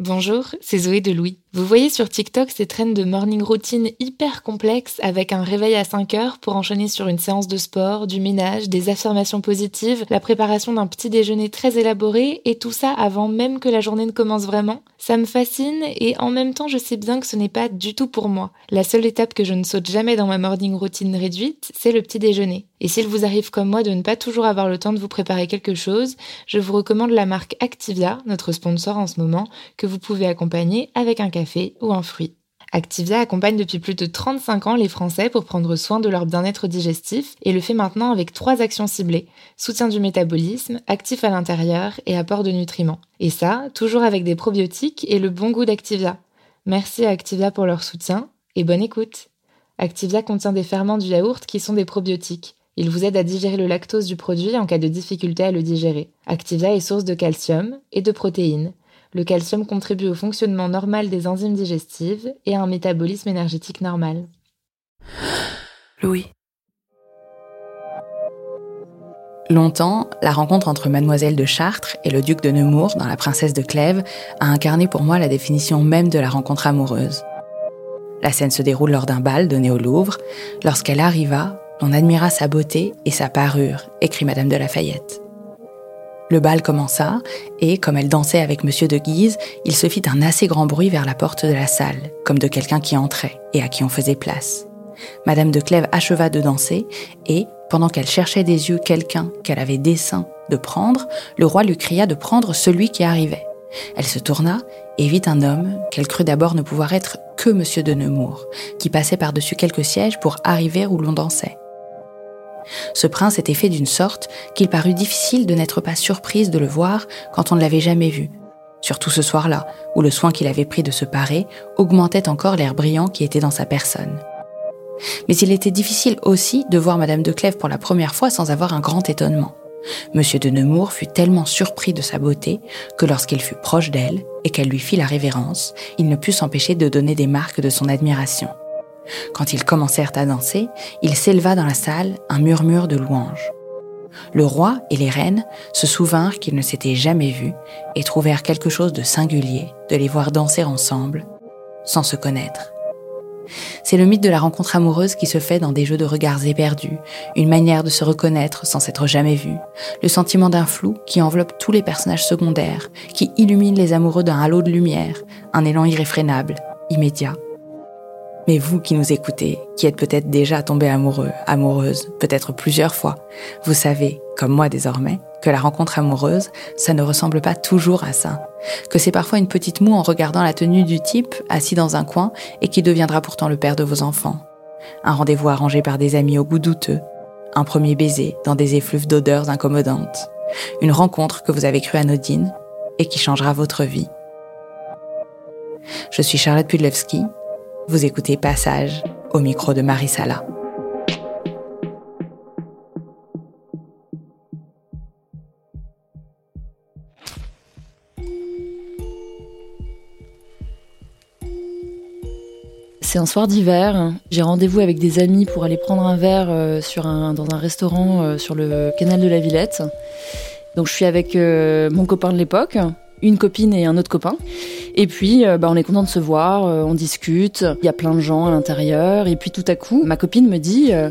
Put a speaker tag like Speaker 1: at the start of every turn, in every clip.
Speaker 1: Bonjour, c'est Zoé de Louis. Vous voyez sur TikTok ces traînes de morning routine hyper complexes avec un réveil à 5 heures pour enchaîner sur une séance de sport, du ménage, des affirmations positives, la préparation d'un petit déjeuner très élaboré et tout ça avant même que la journée ne commence vraiment. Ça me fascine et en même temps je sais bien que ce n'est pas du tout pour moi. La seule étape que je ne saute jamais dans ma morning routine réduite, c'est le petit déjeuner. Et s'il vous arrive comme moi de ne pas toujours avoir le temps de vous préparer quelque chose, je vous recommande la marque Activia, notre sponsor en ce moment, que vous pouvez accompagner avec un café ou un fruit. Activia accompagne depuis plus de 35 ans les Français pour prendre soin de leur bien-être digestif et le fait maintenant avec trois actions ciblées. Soutien du métabolisme, actif à l'intérieur et apport de nutriments. Et ça, toujours avec des probiotiques et le bon goût d'Activia. Merci à Activia pour leur soutien et bonne écoute. Activia contient des ferments du yaourt qui sont des probiotiques. Il vous aide à digérer le lactose du produit en cas de difficulté à le digérer. Activia est source de calcium et de protéines. Le calcium contribue au fonctionnement normal des enzymes digestives et à un métabolisme énergétique normal.
Speaker 2: Louis. Longtemps, la rencontre entre mademoiselle de Chartres et le duc de Nemours dans La princesse de Clèves a incarné pour moi la définition même de la rencontre amoureuse. La scène se déroule lors d'un bal donné au Louvre. Lorsqu'elle arriva, on admira sa beauté et sa parure, écrit Madame de Lafayette. Le bal commença, et comme elle dansait avec Monsieur de Guise, il se fit un assez grand bruit vers la porte de la salle, comme de quelqu'un qui entrait et à qui on faisait place. Madame de Clèves acheva de danser, et, pendant qu'elle cherchait des yeux quelqu'un qu'elle avait dessein de prendre, le roi lui cria de prendre celui qui arrivait. Elle se tourna et vit un homme qu'elle crut d'abord ne pouvoir être que Monsieur de Nemours, qui passait par-dessus quelques sièges pour arriver où l'on dansait. Ce prince était fait d'une sorte qu'il parut difficile de n'être pas surprise de le voir quand on ne l'avait jamais vu. Surtout ce soir-là, où le soin qu'il avait pris de se parer augmentait encore l'air brillant qui était dans sa personne. Mais il était difficile aussi de voir Madame de Clèves pour la première fois sans avoir un grand étonnement. Monsieur de Nemours fut tellement surpris de sa beauté que lorsqu'il fut proche d'elle et qu'elle lui fit la révérence, il ne put s'empêcher de donner des marques de son admiration. Quand ils commencèrent à danser, il s'éleva dans la salle un murmure de louanges. Le roi et les reines se souvinrent qu'ils ne s'étaient jamais vus et trouvèrent quelque chose de singulier de les voir danser ensemble, sans se connaître. C'est le mythe de la rencontre amoureuse qui se fait dans des jeux de regards éperdus, une manière de se reconnaître sans s'être jamais vu, le sentiment d'un flou qui enveloppe tous les personnages secondaires, qui illumine les amoureux d'un halo de lumière, un élan irréfrénable, immédiat, mais vous qui nous écoutez, qui êtes peut-être déjà tombé amoureux, amoureuse, peut-être plusieurs fois, vous savez, comme moi désormais, que la rencontre amoureuse, ça ne ressemble pas toujours à ça. Que c'est parfois une petite moue en regardant la tenue du type assis dans un coin et qui deviendra pourtant le père de vos enfants. Un rendez-vous arrangé par des amis au goût douteux. Un premier baiser dans des effluves d'odeurs incommodantes. Une rencontre que vous avez cru anodine et qui changera votre vie. Je suis Charlotte Pudlewski vous écoutez Passage au micro de Marie Sala.
Speaker 3: C'est un soir d'hiver. J'ai rendez-vous avec des amis pour aller prendre un verre euh, dans un restaurant euh, sur le canal de la Villette. Donc je suis avec euh, mon copain de l'époque, une copine et un autre copain. Et puis, euh, bah, on est content de se voir, euh, on discute, il y a plein de gens à l'intérieur. Et puis tout à coup, ma copine me dit euh,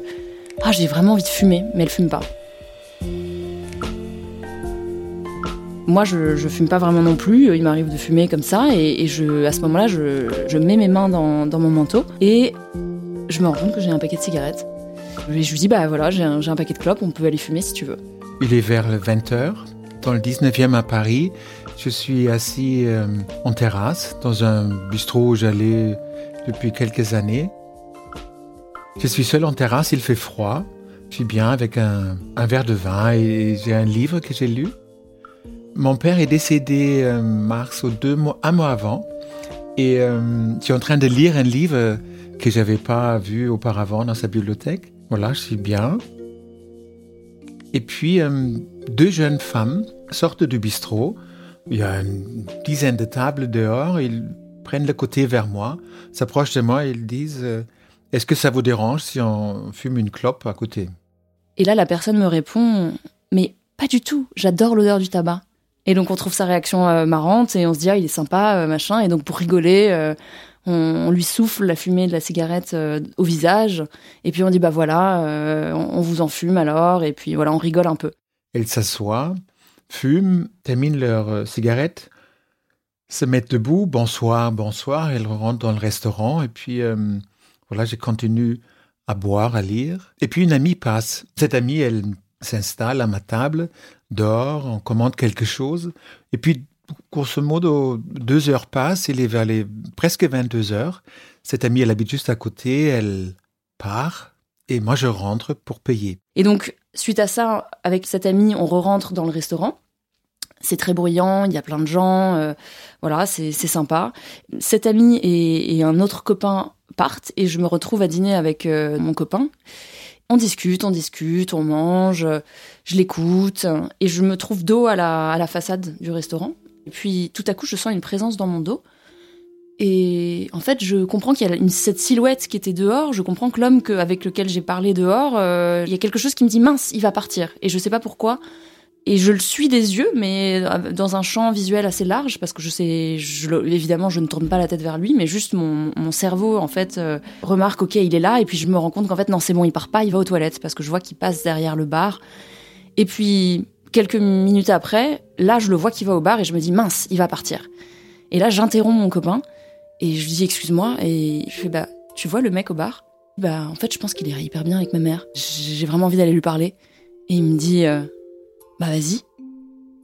Speaker 3: Ah, j'ai vraiment envie de fumer, mais elle fume pas. Moi, je, je fume pas vraiment non plus. Il m'arrive de fumer comme ça. Et, je, à ce moment-là, je, je, mets mes mains dans, mon manteau et je me rends compte que j'ai un paquet de cigarettes. Et je lui dis Bah voilà, j'ai un, un paquet de clopes, on peut aller fumer si tu veux.
Speaker 4: Il est vers 20h, dans le 19e à Paris. Je suis assis euh, en terrasse dans un bistrot où j'allais depuis quelques années. Je suis seul en terrasse, il fait froid. Je suis bien avec un, verre de vin et j'ai un livre que j'ai lu. Mon père est décédé en mars ou deux mois, un mois avant. Et euh, je suis en train de lire un livre que j'avais pas vu auparavant dans sa bibliothèque. Voilà, je suis bien. Et puis, euh, deux jeunes femmes sortent du bistrot. Il y a une dizaine de tables dehors. Ils prennent le côté vers moi, s'approchent de moi et ils disent euh, Est-ce que ça vous dérange si on fume une clope à côté?
Speaker 3: Et là, la personne me répond Mais pas du tout, j'adore l'odeur du tabac. Et donc on trouve sa réaction euh, marrante et on se dit ah il est sympa euh, machin et donc pour rigoler euh, on, on, lui souffle la fumée de la cigarette au visage et puis on dit bah voilà on, on, vous en fume alors et puis voilà on rigole un peu.
Speaker 4: Elles s'assoient, fument, terminent leur cigarette, se mettent debout, bonsoir, bonsoir, elles rentrent dans le restaurant et puis voilà je continue à boire, à lire et puis une amie passe. Cette amie elle s'installe à ma table, dort, on commande quelque chose. Et puis, grosso modo, deux heures passent, il est vers les presque 22 heures. Cette amie, elle habite juste à côté, elle part, et moi je rentre pour payer.
Speaker 3: Et donc, suite à ça, avec cette amie, on re-rentre dans le restaurant. C'est très bruyant, il y a plein de gens, euh, voilà, c'est sympa. Cette amie et, et, un autre copain partent et je me retrouve à dîner avec euh, mon copain. On discute, on discute, on mange, je l'écoute, et je me trouve dos à la, à la façade du restaurant. Et puis tout à coup, je sens une présence dans mon dos. Et en fait, je comprends qu'il y a une, cette silhouette qui était dehors. Je comprends que l'homme avec lequel j'ai parlé dehors, euh, il y a quelque chose qui me dit mince, il va partir. Et je sais pas pourquoi et je le suis des yeux, mais euh, dans un champ visuel assez large, parce que je sais, je, évidemment, je ne tourne pas la tête vers lui, mais juste mon, mon cerveau, en fait, euh, remarque, ok, il est là, et puis je me rends compte qu'en fait, non, c'est bon, il part pas, il va aux toilettes, parce que je vois qu'il passe derrière le bar. Et puis, quelques minutes après, là, je le vois qu'il va au bar, et je me dis, mince, il va partir. Et là, j'interromps mon copain, et je lui dis, excuse-moi, et je fais, bah, tu vois le mec au bar? Bah, en fait, je pense qu'il irait hyper bien avec ma mère. J'ai vraiment envie d'aller lui parler. Et il me dit, euh, bah vas-y.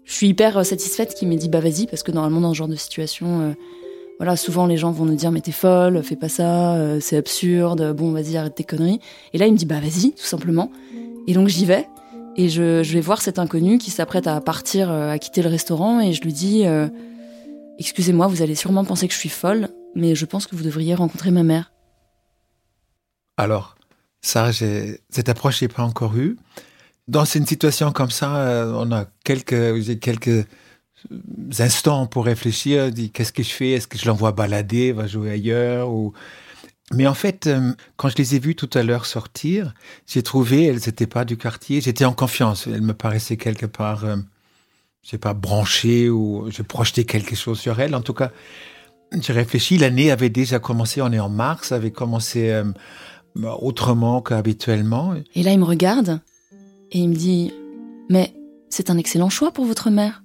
Speaker 3: Je suis hyper euh, satisfaite qu'il m'ait dit bah vas-y parce que normalement dans ce genre de situation, euh, voilà, souvent les gens vont nous dire mais t'es folle, fais pas ça, c'est absurde, bon vas-y arrête tes conneries. Et là il me dit bah vas-y tout simplement. Et donc j'y vais et je, je, vais voir cet inconnu qui s'apprête à partir, à quitter le restaurant et je lui dis excusez-moi, vous allez sûrement penser que je suis folle, mais je pense que vous devriez rencontrer ma mère.
Speaker 4: Alors ça, cette approche j'ai pas encore eue. Dans une situation comme ça, euh, on a quelques, quelques instants pour réfléchir, qu'est-ce que je fais? Est-ce que je l'envoie balader, va jouer ailleurs. Mais en fait, euh, quand je les ai vues tout à l'heure sortir, j'ai trouvé, elles n'étaient pas du quartier, j'étais en confiance. Elles me paraissaient quelque part, euh, je sais pas, branchées ou je projetais quelque chose sur elles. En tout cas, j'ai réfléchi, l'année avait déjà commencé, on est en mars, avait commencé euh, autrement qu'habituellement.
Speaker 3: Et là, il me regarde et il me dit Mais c'est un excellent choix pour votre mère.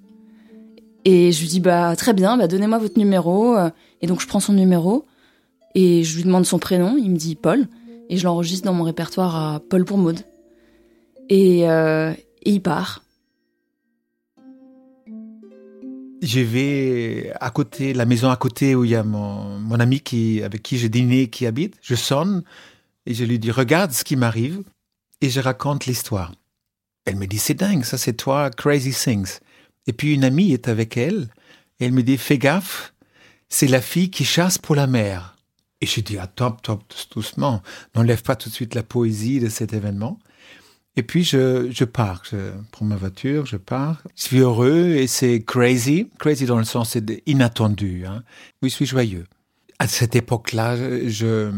Speaker 3: Et je lui dis Bah très bien, bah, donnez-moi votre numéro. Et donc je prends son numéro et je lui demande son prénom. Il me dit Paul. Et je l'enregistre dans mon répertoire à Paul pour Maud. Et, euh, et il part.
Speaker 4: Je vais à côté, la maison à côté où il y a mon, mon ami qui, avec qui j'ai dîné qui habite. Je sonne et je lui dis Regarde ce qui m'arrive. Et je raconte l'histoire. Elle me dit, c'est dingue, ça c'est toi, Crazy Things. Et puis une amie est avec elle, et elle me dit, fais gaffe, c'est la fille qui chasse pour la mer. Et je dis, ah, top, top, doucement, n'enlève pas tout de suite la poésie de cet événement. Et puis je, je pars, je prends ma voiture, je pars. Je suis heureux et c'est crazy. Crazy dans le sens c'est inattendu. Hein. Oui, je suis joyeux. À cette époque-là, je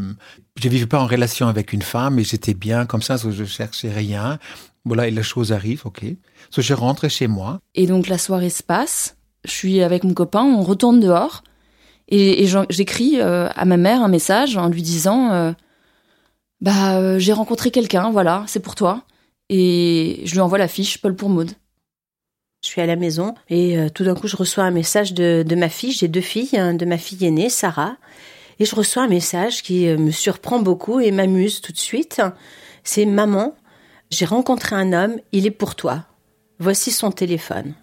Speaker 4: je vivais pas en relation avec une femme et j'étais bien comme ça, je cherchais rien. Voilà, et la chose arrive, ok. So, je rentre chez moi.
Speaker 3: Et donc la soirée se passe. Je suis avec mon copain, on retourne dehors. Et, et j'écris euh, à ma mère un message en lui disant euh, Bah, euh, j'ai rencontré quelqu'un, voilà, c'est pour toi. Et je lui envoie la fiche Paul pour Maud.
Speaker 5: Je suis à la maison et tout d'un coup, je reçois un message de, de ma fille. J'ai deux filles, hein, de ma fille aînée, Sarah. Et je reçois un message qui me surprend beaucoup et m'amuse tout de suite. C'est Maman, j'ai rencontré un homme, il est pour toi. Voici son téléphone.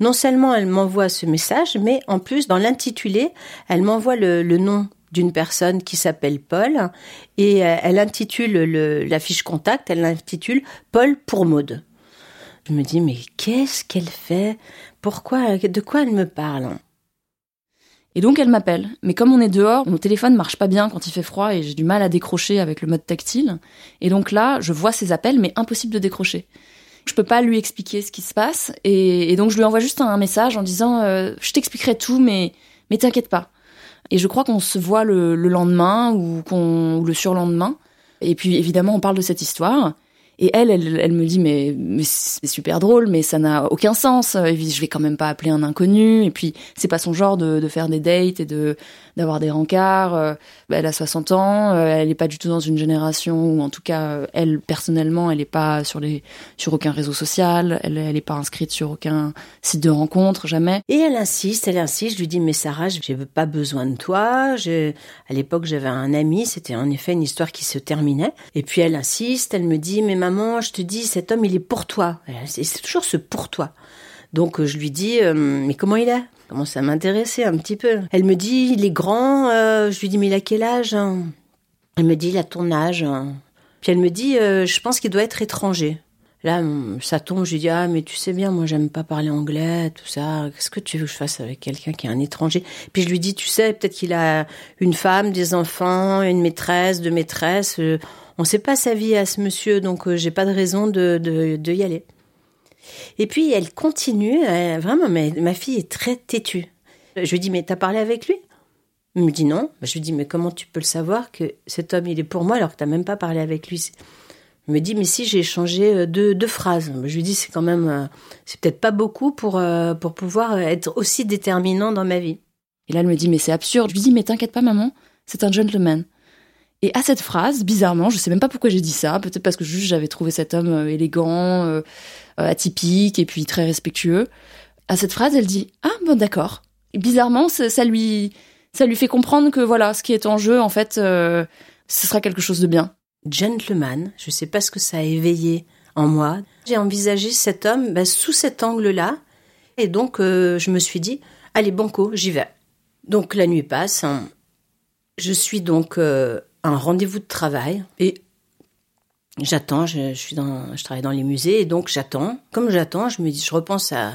Speaker 5: Non seulement elle m'envoie ce message, mais en plus, dans l'intitulé, elle m'envoie le, nom d'une personne qui s'appelle Paul et euh, elle intitule le, la fiche contact, elle l'intitule Paul pour Maude. Je me dis, mais qu'est-ce qu'elle fait? Pourquoi De quoi elle me parle?
Speaker 3: Et donc elle m'appelle. Mais comme on est dehors, mon téléphone marche pas bien quand il fait froid et j'ai du mal à décrocher avec le mode tactile. Et donc là, je vois ses appels, mais impossible de décrocher. Je peux pas lui expliquer ce qui se passe et, donc je lui envoie juste un, message en disant euh, je t'expliquerai tout, mais mais t'inquiète pas. Et je crois qu'on se voit le, lendemain ou, qu'on, ou le surlendemain. Et puis évidemment, on parle de cette histoire. Et elle, elle, me dit mais, mais c'est super drôle, mais ça n'a aucun sens. Je vais quand même pas appeler un inconnu. Et puis c'est pas son genre de, de faire des dates et de d'avoir des rencarts. Euh, elle a 60 ans, euh, elle est pas du tout dans une génération ou en tout cas euh, elle personnellement, elle est pas sur les sur aucun réseau social. Elle elle est pas inscrite sur aucun site de rencontre jamais.
Speaker 5: Et elle insiste, elle insiste. Je lui dis mais Sarah, j'ai pas besoin de toi. Je, à l'époque j'avais un ami. C'était en effet une histoire qui se terminait. Et puis elle insiste. Elle me dit mais maman, je te dis cet homme il est pour toi. C'est toujours ce pour toi. Donc je lui dis mais comment il est commence à m'intéresser un petit peu? Elle me dit, il est grand. Euh, je lui dis, mais il a quel âge hein? Elle me dit, il a ton âge. Puis elle me dit, euh, je pense qu'il doit être étranger. Là, ça tombe, je lui dis, ah, mais tu sais bien, moi, j'aime pas parler anglais, tout ça. Qu'est-ce que tu veux que je fasse avec quelqu'un qui est un étranger? Puis je lui dis, tu sais, peut-être qu'il a une femme, des enfants, une maîtresse, deux maîtresses. Euh, on sait pas sa vie à ce monsieur, donc j'ai pas de raison de, de y aller. Et puis elle continue, vraiment, mais ma fille est très têtue. Je lui dis, mais t'as parlé avec lui? Il me dit non. Je lui dis, mais comment tu peux le savoir que cet homme, il est pour moi alors que t'as même pas parlé avec lui? Il me dit, mais si, j'ai échangé euh, deux, deux phrases. Je lui dis, c'est quand même, euh, c'est peut-être pas beaucoup pour, euh, pour pouvoir être aussi déterminant dans ma vie.
Speaker 3: Et là, elle me dit, mais c'est absurde. Je lui dis, mais t'inquiète pas, maman, c'est un gentleman. Et à cette phrase, bizarrement, je sais même pas pourquoi j'ai dit ça, peut-être parce que juste j'avais trouvé cet homme élégant, euh, atypique et puis très respectueux. À cette phrase, elle dit ah bon d'accord. bizarrement, ça, lui ça lui fait comprendre que voilà, ce qui est en jeu en fait, euh, ce sera quelque chose de bien.
Speaker 5: Gentleman, je sais pas ce que ça a éveillé en moi. J'ai envisagé cet homme bah, sous cet angle-là, et donc euh, je me suis dit allez banco, j'y vais. Donc la nuit passe, hein. je suis donc un rendez-vous de travail et J'attends, je, suis dans, je travaille dans les musées et donc j'attends. Comme j'attends, je me dis, je repense à,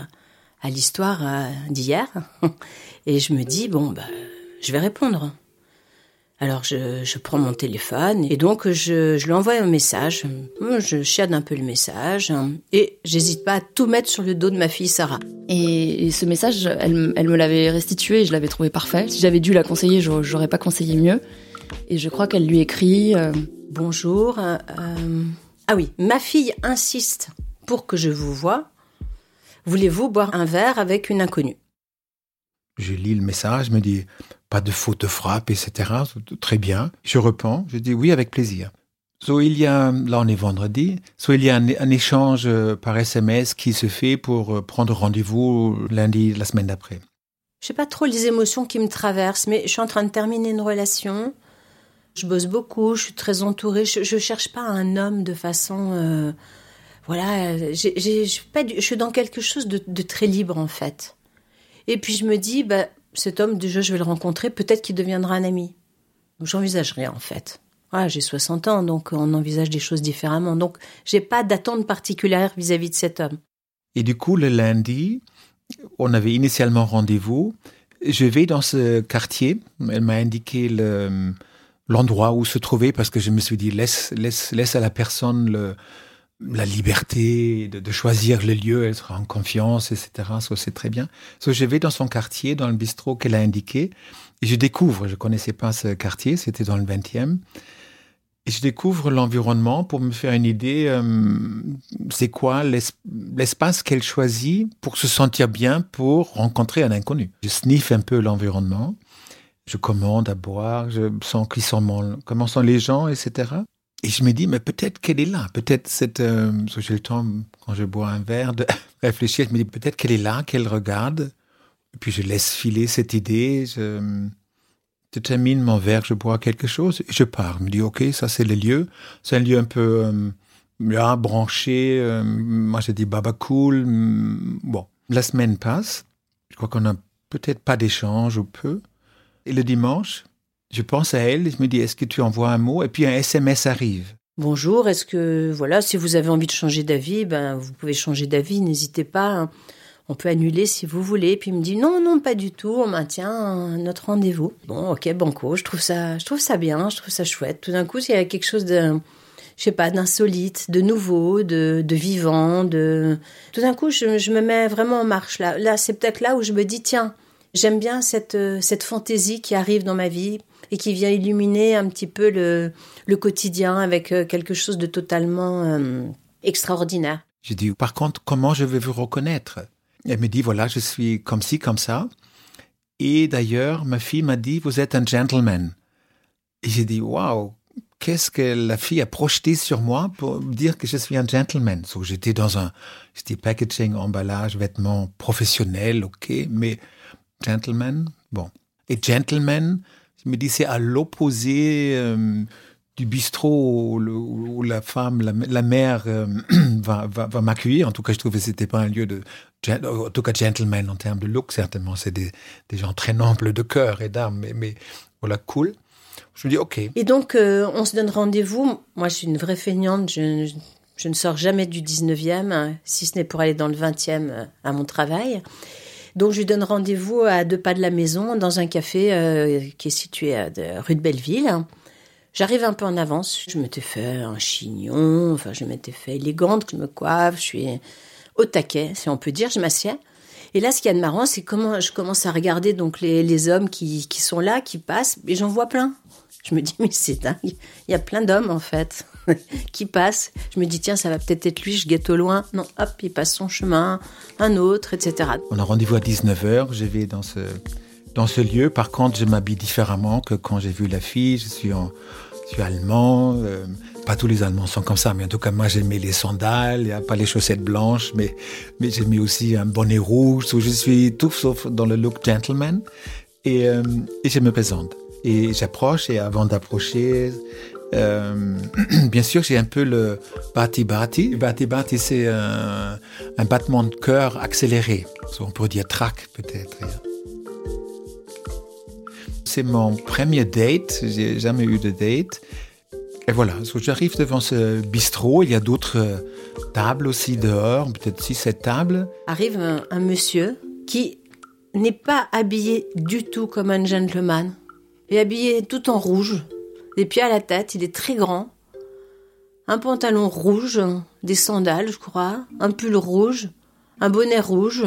Speaker 5: à l'histoire euh, d'hier et je me dis bon bah je vais répondre. Alors je, prends mon téléphone et donc je, je lui envoie un message. Je chiade un peu le message et j'hésite pas à tout mettre sur le dos de ma fille Sarah.
Speaker 3: Et, ce message, elle, elle me l'avait restitué et je l'avais trouvé parfait. Si j'avais dû la conseiller, j'aurais pas conseillé mieux. Et je crois qu'elle lui écrit. Euh,
Speaker 5: Bonjour. Euh, euh, ah oui, ma fille insiste pour que je vous voie. Voulez-vous boire un verre avec une inconnue?
Speaker 4: Je lis le message, je me dis pas de faute frappe, etc. Très bien. Je reprends, je dis oui avec plaisir. Soit il y a, là on est vendredi, soit il y a un, un, échange par SMS qui se fait pour prendre rendez-vous lundi la semaine d'après.
Speaker 5: Je sais pas trop les émotions qui me traversent, mais je suis en train de terminer une relation. Je bosse beaucoup, je suis très entourée. Je, je cherche pas un homme de façon, euh, voilà. Je suis dans quelque chose de, très libre en fait. Et puis je me dis, bah, cet homme déjà, je vais le rencontrer. Peut-être qu'il deviendra un ami. J'envisage rien en fait. Voilà, j'ai 60 ans, donc on envisage des choses différemment. Donc j'ai pas d'attente particulière vis-à-vis de cet homme.
Speaker 4: Et du coup, le lundi, on avait initialement rendez-vous. Je vais dans ce quartier. Elle m'a indiqué le l'endroit où se trouver parce que je me suis dit laisse laisse laisse à la personne le, la liberté de, de, choisir le lieu, être en confiance, etc. Ça c'est très bien. So, je vais dans son quartier, dans le bistrot qu'elle a indiqué, et je découvre. Je connaissais pas ce quartier, c'était dans le 20e. Et je découvre l'environnement pour me faire une idée, euh, c'est quoi l'espace qu'elle choisit pour se sentir bien, pour rencontrer un inconnu. Je sniffe un peu l'environnement je commande à boire, je sens qu'ils sont comment sont les gens, etc. Et je me dis, mais peut-être qu'elle est là, peut-être euh, j'ai le temps quand je bois un verre de réfléchir, je me dis peut-être qu'elle est là, qu'elle regarde. Et puis je laisse filer cette idée, je, termine mon verre, je bois quelque chose, et je pars. Je me dis, ok, ça c'est le lieu, c'est un lieu un peu euh, branché. Euh, moi j'ai dit baba cool. Bon, la semaine passe, je crois qu'on a peut-être pas d'échange ou peu. Et le dimanche, je pense à elle et je me dis, est-ce que tu envoies un mot? Et puis un SMS arrive.
Speaker 5: Bonjour, est-ce que, voilà, si vous avez envie de changer d'avis, ben, vous pouvez changer d'avis, n'hésitez pas. hein. On peut annuler si vous voulez. Puis il me dit non, non, pas du tout. On maintient notre rendez-vous. Bon, ok, banco. Je trouve ça, je trouve ça bien. Je trouve ça chouette. Tout d'un coup, il y a quelque chose de, je sais pas, d'insolite, de nouveau, de, de vivant, de. Tout d'un coup, je, je me mets vraiment en marche là. Là, c'est peut-être là où je me dis tiens, j'aime bien cette euh, cette fantaisie qui arrive dans ma vie et qui vient illuminer un petit peu le le quotidien avec euh, quelque chose de totalement euh, extraordinaire.
Speaker 4: J'ai dit, par contre, comment je vais vous reconnaître? Elle me dit, voilà, je suis comme ci, comme ça. Et d'ailleurs, ma fille m'a dit, vous êtes un gentleman. Et j'ai dit, waouh, qu'est-ce que la fille a projeté sur moi pour dire que je suis un gentleman? So, J'étais dans un, c'était packaging, emballage, vêtements professionnels, ok, mais gentleman, bon. Et gentleman, je me dis, c'est à l'opposé euh, du bistrot où, la femme, la, mère euh, va, va, va m'accueillir. En tout cas, je trouvais que c'était pas un lieu de, en tout cas, gentleman en termes de look, certainement. C'est des, des gens très nobles de cœur et d'âme, mais, voilà, cool. Je me dis, ok.
Speaker 5: Et donc, euh, on se donne rendez-vous. Moi, je suis une vraie feignante. Je, je- ne sors jamais du 19e, hein, si ce n'est pour aller dans le 20e euh, à mon travail. Donc, je lui donne rendez-vous à deux pas de la maison, dans un café euh, qui est situé à rue de Belleville. J'arrive un peu en avance. Je m'étais fait un chignon, enfin, je m'étais fait élégante, je me coiffe, je suis au taquet, si on peut dire. Je m'assieds. Et là, ce qu'il y a de marrant, c'est comment je commence à regarder donc les, les hommes qui, qui sont là, qui passent, et j'en vois plein. Je me dis, mais c'est dingue. Il y a plein d'hommes, en fait, qui passent. Je me dis, tiens, ça va peut-être être lui, je guette au loin. Non, hop, il passe son chemin, un autre, etc.
Speaker 4: On a rendez-vous à 19h, je vais dans ce, dans ce lieu. Par contre, je m'habille différemment que quand j'ai vu la fille. Je suis, en, je suis allemand. euh, pas tous les Allemands sont comme ça, mais en tout cas, moi, j'aimais les sandales, pas les chaussettes blanches, mais, mais j'aimais aussi un bonnet rouge. So, je suis tout sauf dans le look gentleman. Et, euh, et je me présente. Et j'approche, et avant d'approcher, euh, bien sûr, j'ai un peu le bati-bati. Bati-bati, c'est un, un battement de cœur accéléré. On pourrait dire trac, peut-être. C'est mon premier date. J'ai jamais eu de date. Et voilà, j'arrive devant ce bistrot. Il y a d'autres euh, tables aussi dehors, peut-être six, sept tables.
Speaker 5: Arrive un, un monsieur qui n'est pas habillé du tout comme un gentleman. Il est habillé tout en rouge, des pieds à la tête, il est très grand. Un pantalon rouge, des sandales, je crois, un pull rouge, un bonnet rouge,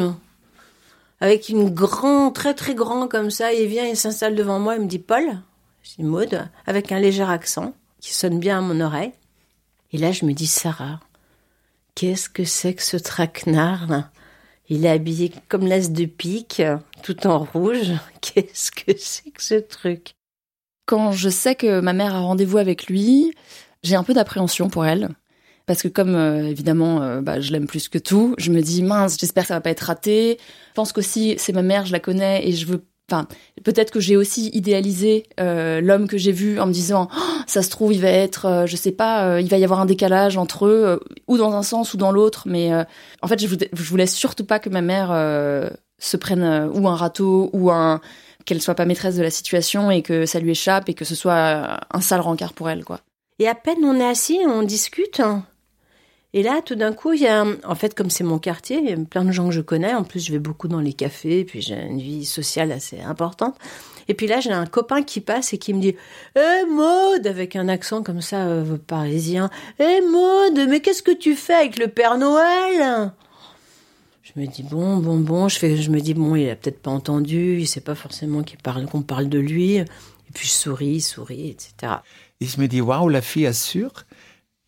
Speaker 5: avec une grand, très très grand comme ça. Il vient, il s'installe devant moi, il me dit Paul, je dis Maud, avec un léger accent qui sonne bien à mon oreille. Et là, je me dis Sarah, qu'est-ce que c'est que ce traquenard là? Il est habillé comme l'as de pique, tout en rouge. Qu'est-ce que c'est que ce truc?
Speaker 3: Quand je sais que ma mère a rendez-vous avec lui, j'ai un peu d'appréhension pour elle. Parce que comme euh, évidemment, euh, bah, je l'aime plus que tout, je me dis mince, j'espère que ça va pas être raté. Je pense qu'aussi c'est ma mère, je la connais et je veux. Enfin, peut-être que j'ai aussi idéalisé euh, l'homme que j'ai vu en me disant, Oh, ça se trouve, il va être, euh, je sais pas, il va y avoir un décalage entre eux, ou dans un sens ou dans l'autre. Mais en fait, je voulais, je voulais surtout pas que ma mère se prenne ou un râteau ou un qu'elle soit pas maîtresse de la situation et que ça lui échappe et que ce soit euh, un sale rencard pour elle, quoi.
Speaker 5: Et à peine on est assis, on discute. Et là, tout d'un coup, il y a, en fait, comme c'est mon quartier, il y a plein de gens que je connais. En plus, je vais beaucoup dans les cafés, puis j'ai une vie sociale assez importante. Et puis là, j'ai un copain qui passe et qui me dit Eh Maud avec un accent comme ça euh, parisien. Eh Maud, mais qu'est-ce que tu fais avec le Père Noël? Je me dis bon, bon, bon. Je fais, je me dis bon, il a peut-être pas entendu. Il sait pas forcément qu'on parle de lui. Et puis je souris, souris, etc.
Speaker 4: Et je me dis, waouh, la fille assure.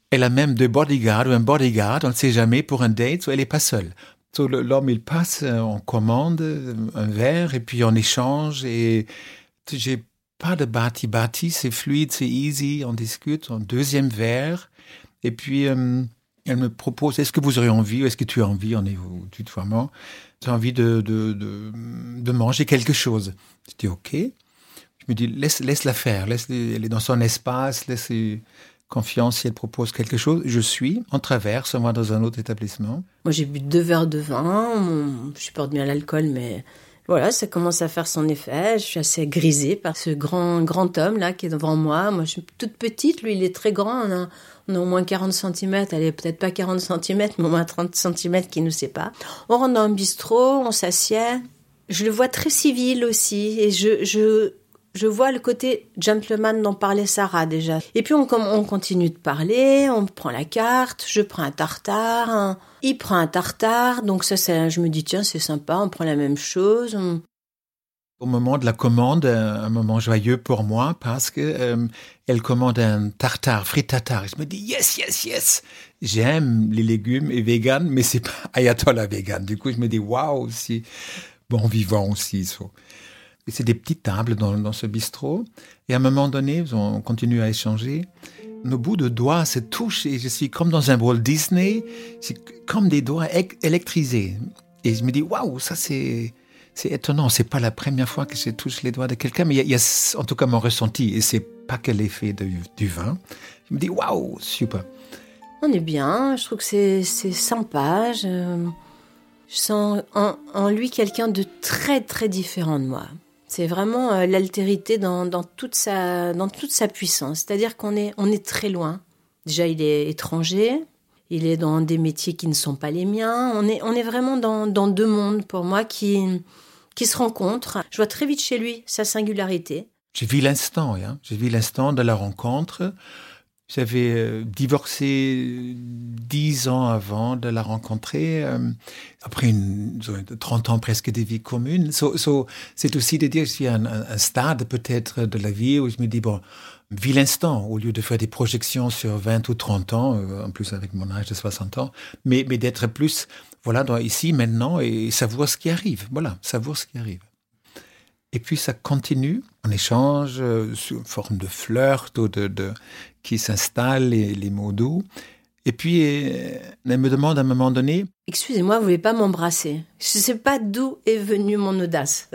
Speaker 4: Elle a même deux bodyguards ou un bodyguard, on ne sait jamais, pour un date, so elle n'est pas seule. So, L'homme, il passe, euh, on commande euh, un verre et puis on échange et j'ai pas de bati-bati, c'est fluide, c'est easy, on discute, un deuxième verre et puis euh, elle me propose, est-ce que vous aurez envie, est-ce que tu as envie, on est au tutoiement, tu as envie de, de, de, manger quelque chose? Je dis, ok. Je me dis, laisse, laisse la faire, laisse elle est dans son espace, laisse confiance si elle propose quelque chose. Je suis, on traverse, on va dans un autre établissement.
Speaker 5: Moi, j'ai bu deux verres de vin. Je supporte bien l'alcool, mais Voilà, ça commence à faire son effet. Je suis assez grisée par ce grand, grand homme là qui est devant moi. Moi, je suis toute petite. Lui, il est très grand. On a, au moins 40 cm. est peut-être pas 40 cm, mais au moins 30 cm qui nous séparent. On rentre dans un bistrot, on s'assied. Je le vois très civil aussi. Et je, je, je vois le côté gentleman dont parlait Sarah déjà. Et puis on, on continue de parler, on prend la carte, je prends un tartare, il prend un tartare, donc ça, ça je me dis tiens c'est sympa, on prend la même chose.
Speaker 4: Au moment de la commande, un moment joyeux pour moi parce que euh, elle commande un tartare, frit tartare. Je me dis yes, yes, yes. J'aime les légumes et vegan, mais c'est pas ayatollah vegan. Du coup, je me dis waouh, aussi bon vivant aussi. C'est des petites tables dans, ce bistrot. Et à un moment donné, on continue à échanger. Nos bouts de doigts se touchent et je suis comme dans un Walt Disney. C'est comme des doigts électrisés. Et je me dis, waouh, ça c'est, c'est étonnant. C'est pas la première fois que je touche les doigts de quelqu'un, mais il y, a en tout cas mon ressenti. Et c'est pas que l'effet du vin. Je me dis, waouh, super.
Speaker 5: On est bien. Je trouve que c'est, sympa. Je, sens en lui quelqu'un de très très différent de moi. C'est vraiment euh, l'altérité dans, toute sa, dans toute sa puissance. C'est-à-dire qu'on est, on est très loin. Déjà, il est étranger, il est dans des métiers qui ne sont pas les miens. On est, on est vraiment dans, deux mondes pour moi qui, qui se rencontrent. Je vois très vite chez lui sa singularité.
Speaker 4: J'ai vu l'instant, hein. j'ai vu l'instant de la rencontre. J'avais euh, divorcé dix ans avant de la rencontrer, euh, après une, 30 ans presque de vie commune. c'est aussi de dire qu'il y a un, stade peut-être de la vie où je me dis, bon, vis l'instant, au lieu de faire des projections sur 20 ou 30 ans, euh, en plus avec mon âge de 60 ans, mais, d'être plus, voilà, ici, maintenant, et savoir ce qui arrive. Voilà, savoir ce qui arrive. Et puis ça continue, on échange euh, sous forme de flirt ou de, de qui s'installe, les, les, mots doux. Et puis euh, elle me demande à un moment donné
Speaker 5: Excusez-moi, vous voulez pas m'embrasser Je ne sais pas d'où est venue mon audace.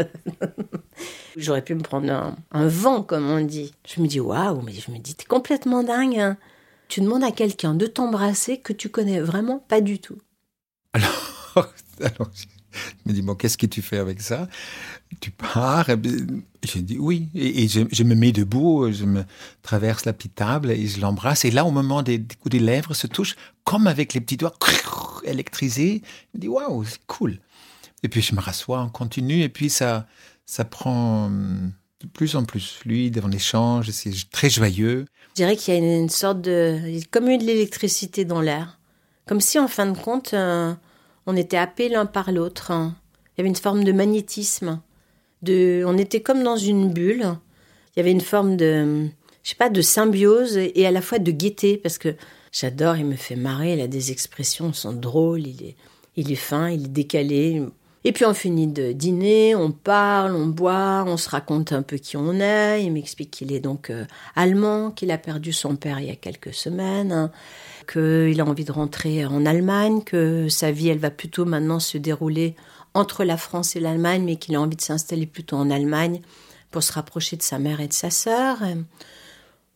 Speaker 5: J'aurais pu me prendre un, vent, comme on dit. Je me dis Waouh, mais je me dis, t'es complètement dingue. Hein. tu demandes à quelqu'un de t'embrasser que tu connais vraiment pas du tout.
Speaker 4: Alors, alors je me dis, bon, qu'est-ce que tu fais avec ça? Tu pars? Je dis oui. Et, je, me mets debout, je me traverse la petite table et je l'embrasse. Et là, au moment des, coups des lèvres se touchent, comme avec les petits doigts électrisés. Je me dis waouh, c'est cool. Et puis je me rassois, on continue. Et puis ça, ça prend de plus en plus fluide devant l'échange. C'est très joyeux.
Speaker 5: Je dirais qu'il y a une, sorte de. comme une de l'électricité dans l'air. Comme si, en fin de compte, on était happés l'un par l'autre. Il y avait une forme de magnétisme on était comme dans une bulle. Il y avait une forme de, je sais pas, de symbiose et à la fois de gaieté parce que j'adore, il me fait marrer, il a des expressions, sont drôles, il est, il est fin, il est décalé. Et puis on finit de dîner, on parle, on boit, on se raconte un peu qui on est. Il m'explique qu'il est donc euh, allemand, qu'il a perdu son père il y a quelques semaines, hein, qu'il a envie de rentrer en Allemagne, que sa vie elle va plutôt maintenant se dérouler entre la France et l'Allemagne, mais qu'il a envie de s'installer plutôt en Allemagne pour se rapprocher de sa mère et de sa sœur.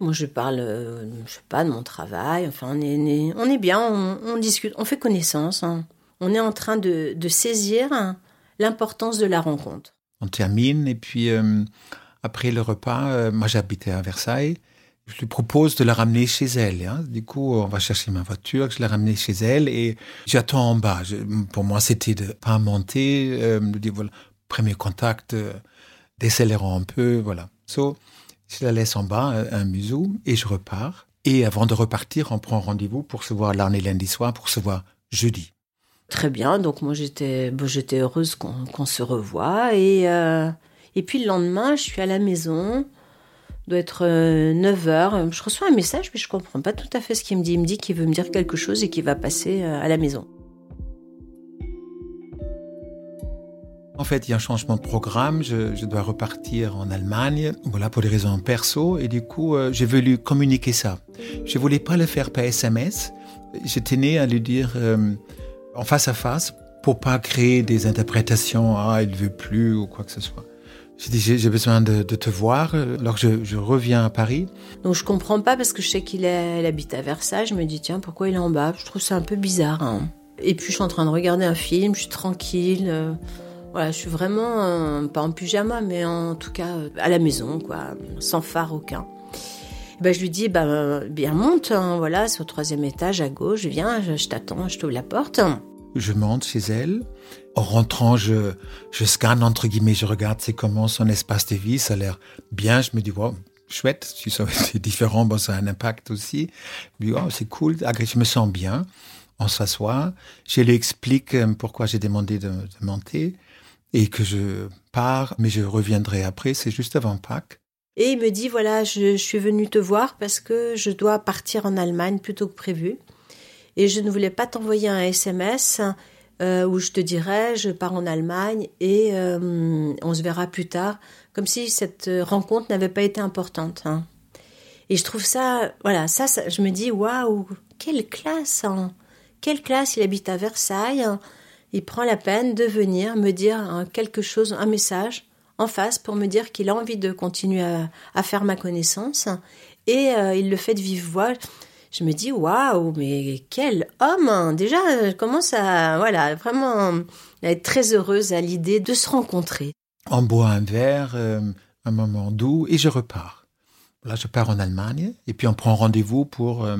Speaker 5: Moi, je parle, euh, je sais pas, de mon travail. Enfin, on est, on est bien, on, discute, on fait connaissance. Hein. On est en train de, saisir l'importance de la rencontre.
Speaker 4: On termine et puis euh, après le repas, euh, moi j'habitais à Versailles je lui propose de la ramener chez elle. Hein. Du coup, on va chercher ma voiture, je la ramener chez elle et j'attends en bas. pour moi, c'était de pas monter, euh, de dire voilà, premier contact, euh, décélérant un peu, voilà. So, je la laisse en bas, euh, un museau, et je repars. Et avant de repartir, on prend rendez-vous pour se voir l'année lundi soir, pour se voir jeudi.
Speaker 5: Très bien, donc moi j'étais heureuse qu'on se revoie. Et, et puis le lendemain, je suis à la maison doit être 9 euh, heures. Je reçois un message, mais je comprends pas tout à fait ce qu'il me dit. Il me dit qu'il veut me dire quelque chose et qu'il va passer euh, à la maison.
Speaker 4: En fait, il y a un changement de programme. Je, dois repartir en Allemagne, voilà, pour des raisons perso. Et du coup, euh, j'ai voulu communiquer ça. Je voulais pas le faire par SMS. Je tenais à lui dire en face à face pour pas créer des interprétations. Ah, il veut plus ou quoi que ce soit. J'ai dit, j'ai besoin de, te voir. Alors je, je, reviens à Paris.
Speaker 5: Donc je comprends pas parce que je sais qu'il habite à Versailles. Je me dis, tiens, pourquoi il est en bas? Je trouve ça un peu bizarre. Hein. Et puis je suis en train de regarder un film, je suis tranquille. Euh, Voilà, je suis vraiment, euh, pas en pyjama, mais en tout cas euh, à la maison, quoi, sans phare aucun. Ben, je lui dis, ben, bien monte, hein, voilà, c'est au troisième étage à gauche, viens, je, je t'attends, je t'ouvre la porte.
Speaker 4: Je monte chez elle. En rentrant, je, je scanne, entre guillemets, je regarde c'est comment son espace de vie, ça a l'air bien. Je me dis, wow, chouette, c'est différent, bon, ça a un impact aussi. Je oh, c'est cool, je me sens bien. On s'assoit. Je lui explique euh, pourquoi j'ai demandé de, monter et que je pars, mais je reviendrai après, c'est juste avant Pâques.
Speaker 5: Et il me dit, voilà, je, je, suis venu te voir parce que je dois partir en Allemagne plutôt que prévu. Et je ne voulais pas t'envoyer un SMS euh, où je te dirais, je pars en Allemagne et euh, on se verra plus tard, comme si cette rencontre n'avait pas été importante. Hein. Et je trouve ça, voilà, ça, je me dis, waouh, quelle classe, hein. quelle classe, il habite à Versailles, hein. il prend la peine de venir me dire quelque chose, un message en face pour me dire qu'il a envie de continuer à, faire ma connaissance et euh, il le fait de vive voix. Je me dis waouh, mais quel homme hein. Déjà, je commence à voilà vraiment à être très heureuse à l'idée de se rencontrer.
Speaker 4: On boit un verre, euh, un moment doux et je repars. Là, je pars en Allemagne et puis on prend rendez-vous pour euh,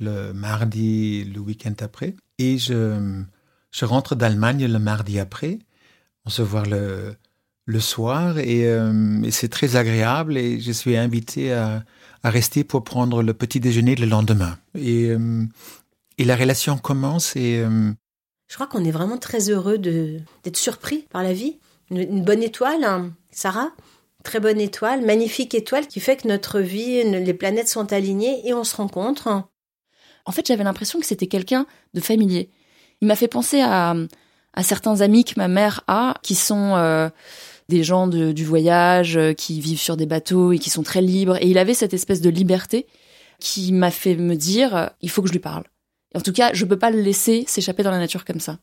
Speaker 4: le mardi, le week-end après. Et je, je rentre d'Allemagne le mardi après. On se voit le, le soir et, euh, et c'est très agréable et je suis invité à, à, rester pour prendre le petit déjeuner le lendemain. Et, euh, et la relation commence et... Euh,
Speaker 5: je crois qu'on est vraiment très heureux d'être surpris par la vie. Une, une bonne étoile, hein, Sarah Très bonne étoile, magnifique étoile qui fait que notre vie, les planètes sont alignées et on se rencontre.
Speaker 3: En fait, j'avais l'impression que c'était quelqu'un de familier. Il m'a fait penser à, à certains amis que ma mère a, qui sont euh, des gens du voyage, euh, qui vivent sur des bateaux et qui sont très libres. Et il avait cette espèce de liberté qui m'a fait me dire, il faut que je lui parle. En tout cas, je peux pas le laisser s'échapper dans la nature comme ça.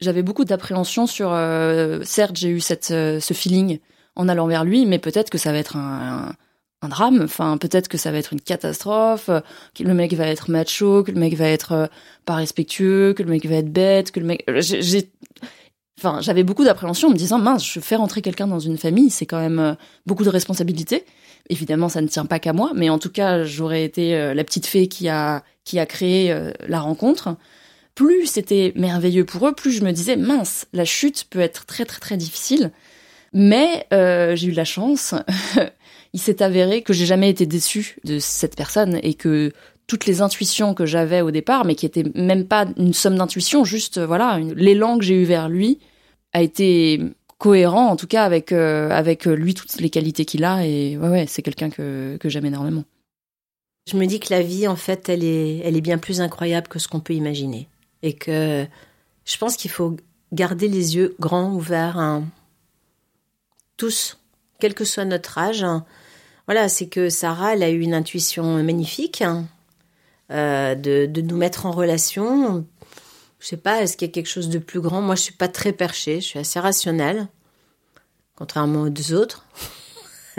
Speaker 3: J'avais beaucoup d'appréhension sur. Euh, certes, j'ai eu cette, euh, ce feeling en allant vers lui, mais peut-être que ça va être un, un, un drame. Enfin, peut-être que ça va être une catastrophe. Que le mec va être macho, que le mec va être euh, pas respectueux, que le mec va être bête, que le mec. J'ai. Enfin, j'avais beaucoup d'appréhension en me disant mince, je fais rentrer quelqu'un dans une famille, c'est quand même beaucoup de responsabilités. Évidemment, ça ne tient pas qu'à moi, mais en tout cas, j'aurais été la petite fée qui a qui a créé la rencontre plus c'était merveilleux pour eux, plus je me disais mince, la chute peut être très très très difficile. Mais euh, j'ai eu la chance. Il s'est avéré que j'ai jamais été déçue de cette personne et que toutes les intuitions que j'avais au départ, mais qui étaient même pas une somme d'intuition, juste voilà, l'élan que j'ai eu vers lui a été cohérent en tout cas avec euh, avec lui toutes les qualités qu'il a et ouais ouais c'est quelqu'un que que j'aime énormément.
Speaker 5: Je me dis que la vie en fait elle est elle est bien plus incroyable que ce qu'on peut imaginer et que je pense qu'il faut garder les yeux grands ouverts hein, tous quel que soit notre âge hein. voilà c'est que Sarah elle a eu une intuition magnifique hein, euh, de, de nous mettre en relation je sais pas est-ce qu'il y a quelque chose de plus grand? Moi je suis pas très perchée je suis assez rationnelle contrairement aux deux autres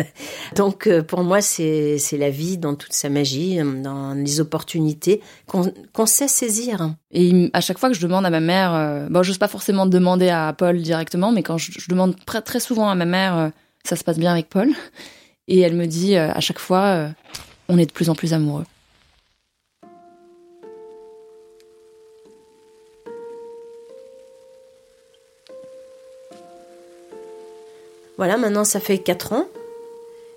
Speaker 5: Donc euh, pour moi, c'est la vie dans toute sa magie, dans les opportunités qu'on qu sait saisir.
Speaker 3: Et à chaque fois que je demande à ma mère, euh, bon, j'ose pas forcément demander à Paul directement, mais quand je, demande très, souvent à ma mère, euh, ça se passe bien avec Paul, et elle me dit à chaque fois, on est de plus en plus amoureux.
Speaker 5: Voilà, maintenant ça fait quatre ans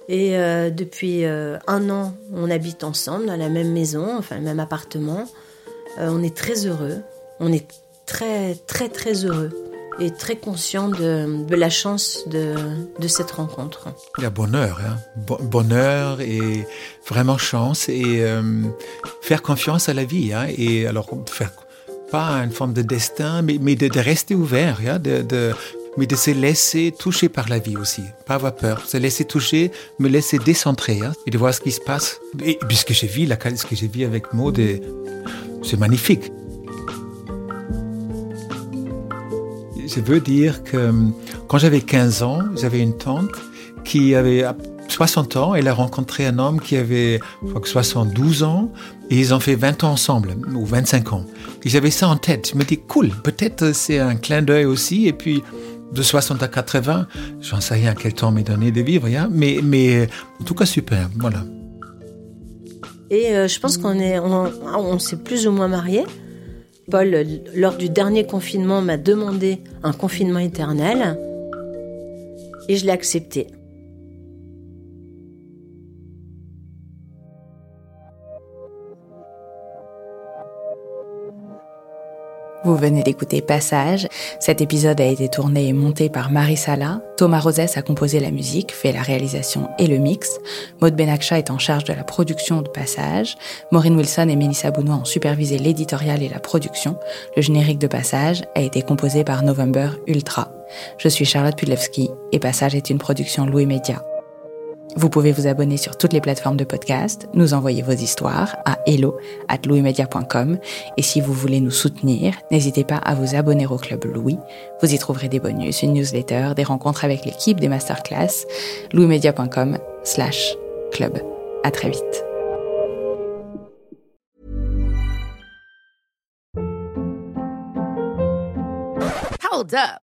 Speaker 5: et euh, depuis euh, un an, on habite ensemble dans la même maison, enfin le même appartement. Euh, on est très heureux. On est très, très, très heureux et très conscient de, la chance de, cette rencontre.
Speaker 4: Il y a bonheur, hein? bonheur et vraiment chance et faire confiance à la vie. Hein? Et alors, faire pas une forme de destin, mais, de, rester ouvert, hein? de mais de se laisser toucher par la vie aussi, pas avoir peur, se laisser toucher, me laisser décentrer hein, et de voir ce qui se passe. Et puisque j'ai vu, ce que j'ai vu avec Maud, c'est magnifique. Je veux dire que quand j'avais 15 ans, j'avais une tante qui avait 60 ans, elle a rencontré un homme qui avait je crois que 72 ans et ils ont fait 20 ans ensemble, ou 25 ans. Et j'avais ça en tête. Je me dis, cool, peut-être c'est un clin d'œil aussi. Et puis, de 60 à 80, j'en sais rien quel temps m'est donné de vivre, hein, mais, mais en tout cas super, voilà.
Speaker 5: Et euh, je pense qu'on est, on, on s'est plus ou moins mariés. Paul, lors du dernier confinement, m'a demandé un confinement éternel et je l'ai accepté.
Speaker 2: Vous venez d'écouter Passage. Cet épisode a été tourné et monté par Marie Sala. Thomas Rosès a composé la musique, fait la réalisation et le mix. Maud Benakcha est en charge de la production de Passage. Maureen Wilson et Melissa Bounois ont supervisé l'éditorial et la production. Le générique de Passage a été composé par November Ultra. Je suis Charlotte Pudlewski et Passage est une production Louis Média. Vous pouvez vous abonner sur toutes les plateformes de podcast, nous envoyer vos histoires à hello at et si vous voulez nous soutenir, n'hésitez pas à vous abonner au Club Louis. Vous y trouverez des bonus, une newsletter, des rencontres avec l'équipe, des masterclass. louismedia.com slash club. À très vite.
Speaker 6: Hold up.